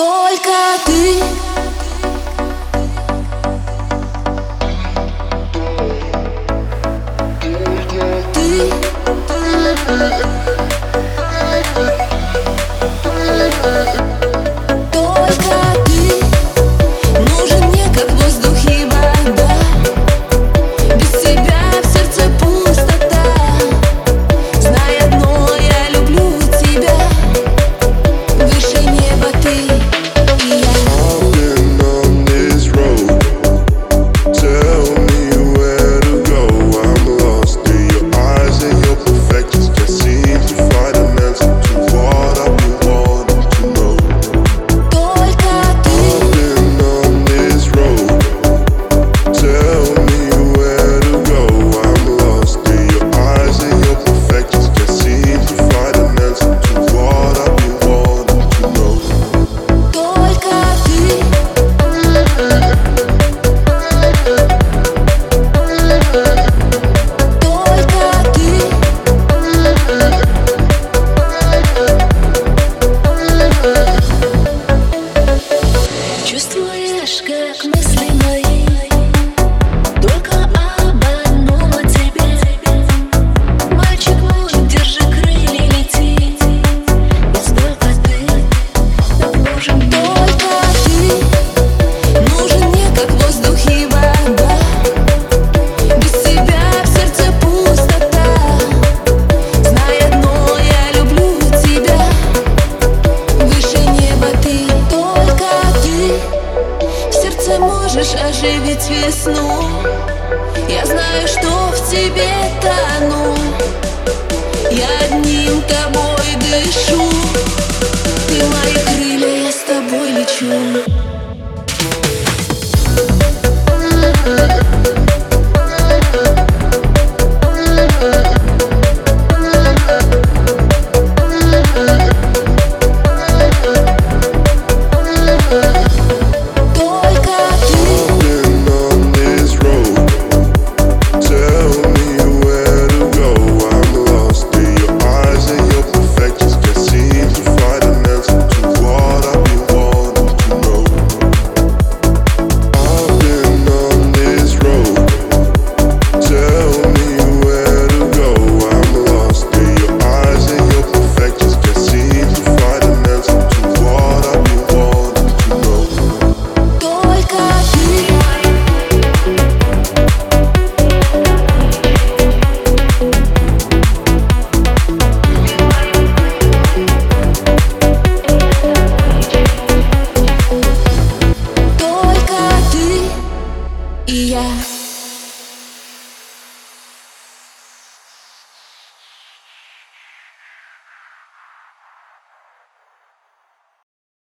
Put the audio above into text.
Только ты лишь как мысли мои можешь оживить весну? Я знаю, что в тебе тону. Я одним тобой дышу. Ты мои крылья, я с тобой лечу и я